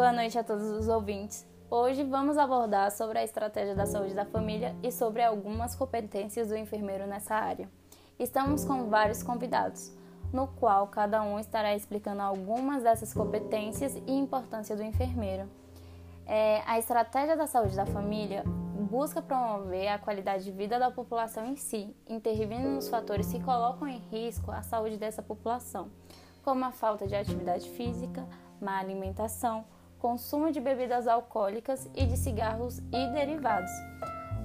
Boa noite a todos os ouvintes. Hoje vamos abordar sobre a estratégia da saúde da família e sobre algumas competências do enfermeiro nessa área. Estamos com vários convidados, no qual cada um estará explicando algumas dessas competências e importância do enfermeiro. É, a estratégia da saúde da família busca promover a qualidade de vida da população em si, intervindo nos fatores que colocam em risco a saúde dessa população, como a falta de atividade física, má alimentação, consumo de bebidas alcoólicas e de cigarros e derivados.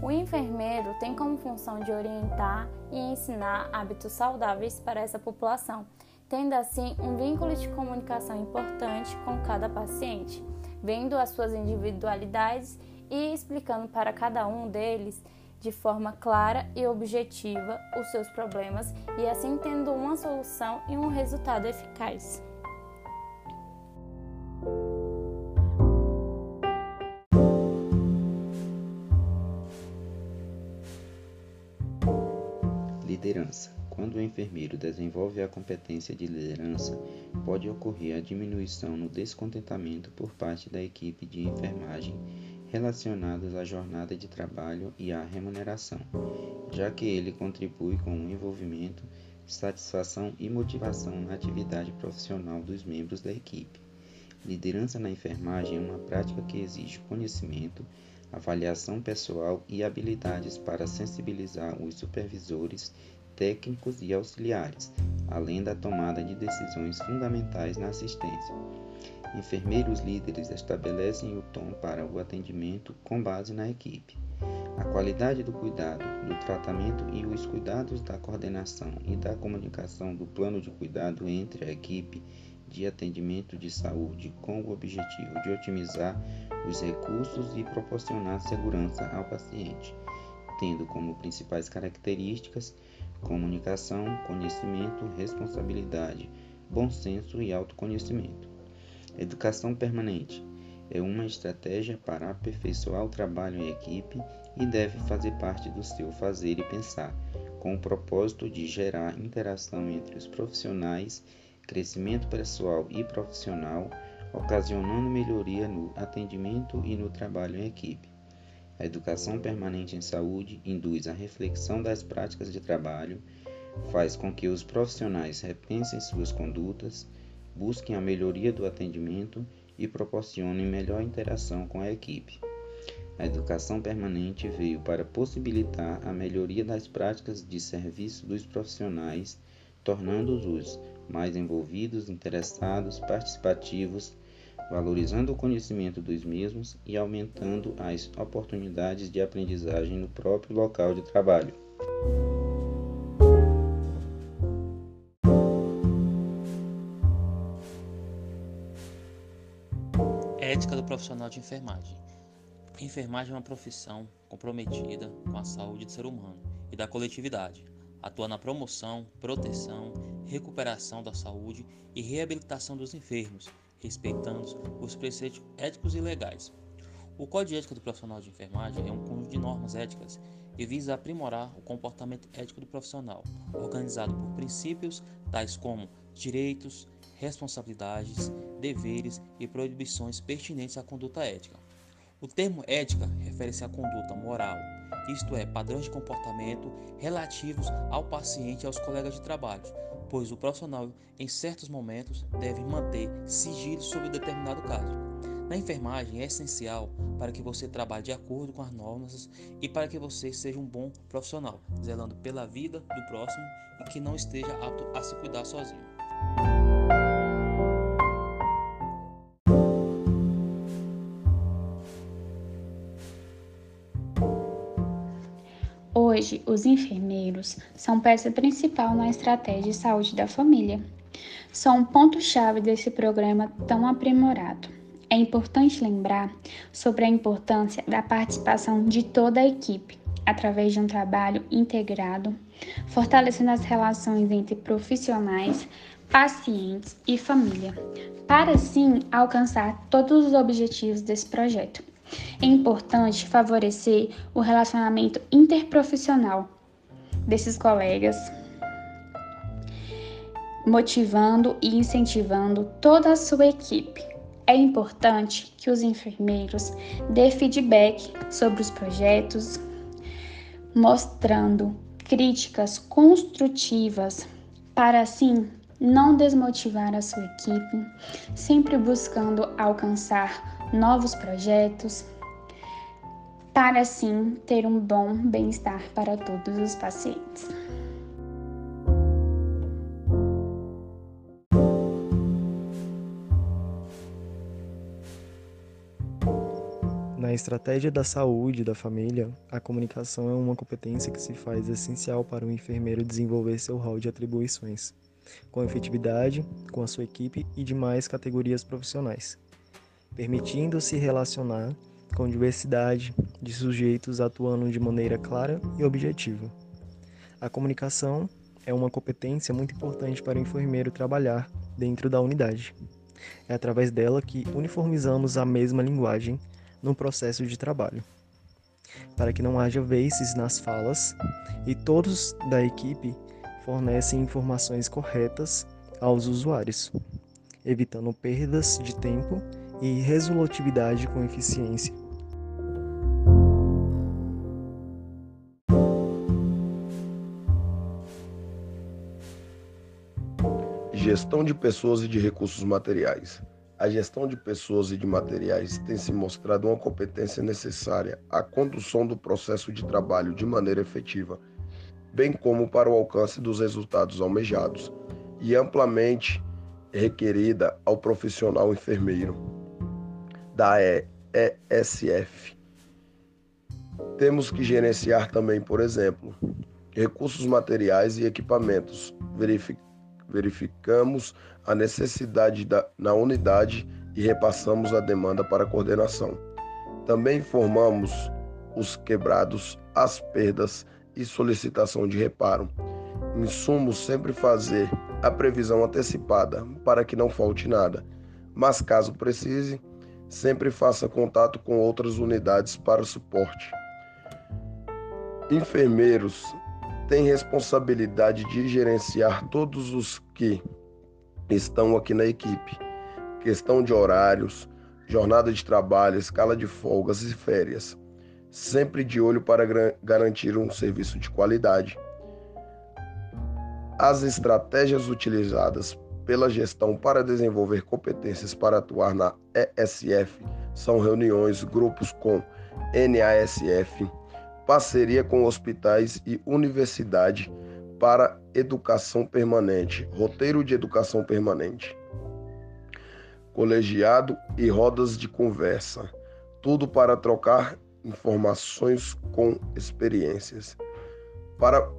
O enfermeiro tem como função de orientar e ensinar hábitos saudáveis para essa população, tendo assim um vínculo de comunicação importante com cada paciente, vendo as suas individualidades e explicando para cada um deles de forma clara e objetiva os seus problemas e assim tendo uma solução e um resultado eficaz. Liderança. Quando o enfermeiro desenvolve a competência de liderança, pode ocorrer a diminuição no descontentamento por parte da equipe de enfermagem relacionados à jornada de trabalho e à remuneração, já que ele contribui com o envolvimento, satisfação e motivação na atividade profissional dos membros da equipe. Liderança na enfermagem é uma prática que exige conhecimento, avaliação pessoal e habilidades para sensibilizar os supervisores, técnicos e auxiliares, além da tomada de decisões fundamentais na assistência. Enfermeiros líderes estabelecem o tom para o atendimento com base na equipe. A qualidade do cuidado, do tratamento e os cuidados da coordenação e da comunicação do plano de cuidado entre a equipe de atendimento de saúde com o objetivo de otimizar os recursos e proporcionar segurança ao paciente, tendo como principais características comunicação, conhecimento, responsabilidade, bom senso e autoconhecimento. Educação permanente é uma estratégia para aperfeiçoar o trabalho em equipe e deve fazer parte do seu fazer e pensar, com o propósito de gerar interação entre os profissionais, crescimento pessoal e profissional, ocasionando melhoria no atendimento e no trabalho em equipe. A educação permanente em saúde induz a reflexão das práticas de trabalho, faz com que os profissionais repensem suas condutas, busquem a melhoria do atendimento e proporcionem melhor interação com a equipe. A educação permanente veio para possibilitar a melhoria das práticas de serviço dos profissionais, tornando-os mais envolvidos, interessados, participativos, valorizando o conhecimento dos mesmos e aumentando as oportunidades de aprendizagem no próprio local de trabalho. Ética do profissional de enfermagem. Enfermagem é uma profissão comprometida com a saúde do ser humano e da coletividade. Atua na promoção, proteção, recuperação da saúde e reabilitação dos enfermos, respeitando os preceitos éticos e legais. O Código de Ética do Profissional de Enfermagem é um conjunto de normas éticas e visa aprimorar o comportamento ético do profissional, organizado por princípios tais como direitos, responsabilidades, deveres e proibições pertinentes à conduta ética. O termo ética refere-se à conduta moral, isto é, padrões de comportamento relativos ao paciente e aos colegas de trabalho, pois o profissional, em certos momentos, deve manter sigilo sobre determinado caso. Na enfermagem é essencial para que você trabalhe de acordo com as normas e para que você seja um bom profissional, zelando pela vida do próximo e que não esteja apto a se cuidar sozinho. Hoje, os enfermeiros são peça principal na estratégia de saúde da família. São um ponto-chave desse programa tão aprimorado. É importante lembrar sobre a importância da participação de toda a equipe, através de um trabalho integrado, fortalecendo as relações entre profissionais, pacientes e família, para assim alcançar todos os objetivos desse projeto. É importante favorecer o relacionamento interprofissional desses colegas, motivando e incentivando toda a sua equipe. É importante que os enfermeiros dê feedback sobre os projetos, mostrando críticas construtivas para assim não desmotivar a sua equipe, sempre buscando alcançar novos projetos, para assim ter um bom bem-estar para todos os pacientes. Na estratégia da saúde da família, a comunicação é uma competência que se faz essencial para o enfermeiro desenvolver seu rol de atribuições, com efetividade, com a sua equipe e demais categorias profissionais, permitindo se relacionar com diversidade de sujeitos atuando de maneira clara e objetiva. A comunicação é uma competência muito importante para o enfermeiro trabalhar dentro da unidade. É através dela que uniformizamos a mesma linguagem no processo de trabalho, para que não haja veices nas falas e todos da equipe fornecem informações corretas aos usuários, evitando perdas de tempo e resolutividade com eficiência. Gestão de pessoas e de recursos materiais. A gestão de pessoas e de materiais tem se mostrado uma competência necessária à condução do processo de trabalho de maneira efetiva, bem como para o alcance dos resultados almejados, e amplamente requerida ao profissional enfermeiro da ESF. Temos que gerenciar também, por exemplo, recursos materiais e equipamentos, verificando verificamos a necessidade da, na unidade e repassamos a demanda para coordenação. Também informamos os quebrados, as perdas e solicitação de reparo. Em sumo, sempre fazer a previsão antecipada para que não falte nada, mas caso precise, sempre faça contato com outras unidades para suporte. Enfermeiros tem responsabilidade de gerenciar todos os que estão aqui na equipe. Questão de horários, jornada de trabalho, escala de folgas e férias. Sempre de olho para garantir um serviço de qualidade. As estratégias utilizadas pela gestão para desenvolver competências para atuar na ESF são reuniões, grupos com NASF, parceria com hospitais e universidade para educação permanente, roteiro de educação permanente, colegiado e rodas de conversa, tudo para trocar informações com experiências, para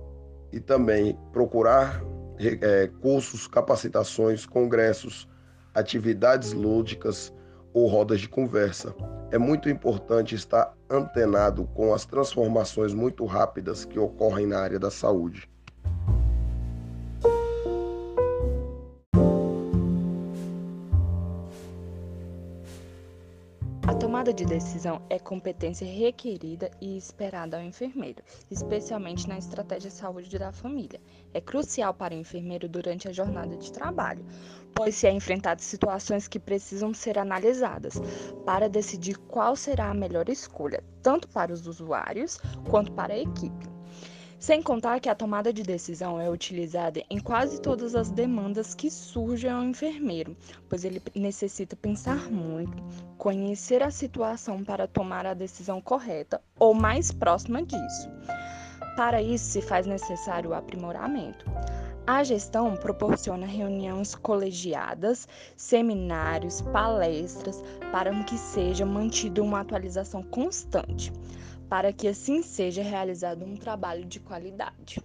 e também procurar é, cursos, capacitações, congressos, atividades lúdicas ou rodas de conversa é muito importante estar antenado com as transformações muito rápidas que ocorrem na área da saúde. De decisão é competência requerida e esperada ao enfermeiro, especialmente na estratégia de saúde da família. É crucial para o enfermeiro durante a jornada de trabalho, pois se é enfrentado situações que precisam ser analisadas para decidir qual será a melhor escolha, tanto para os usuários quanto para a equipe. Sem contar que a tomada de decisão é utilizada em quase todas as demandas que surgem ao enfermeiro, pois ele necessita pensar muito, conhecer a situação para tomar a decisão correta ou mais próxima disso. Para isso, se faz necessário o aprimoramento. A gestão proporciona reuniões colegiadas, seminários, palestras, para que seja mantida uma atualização constante, para que assim seja realizado um trabalho de qualidade.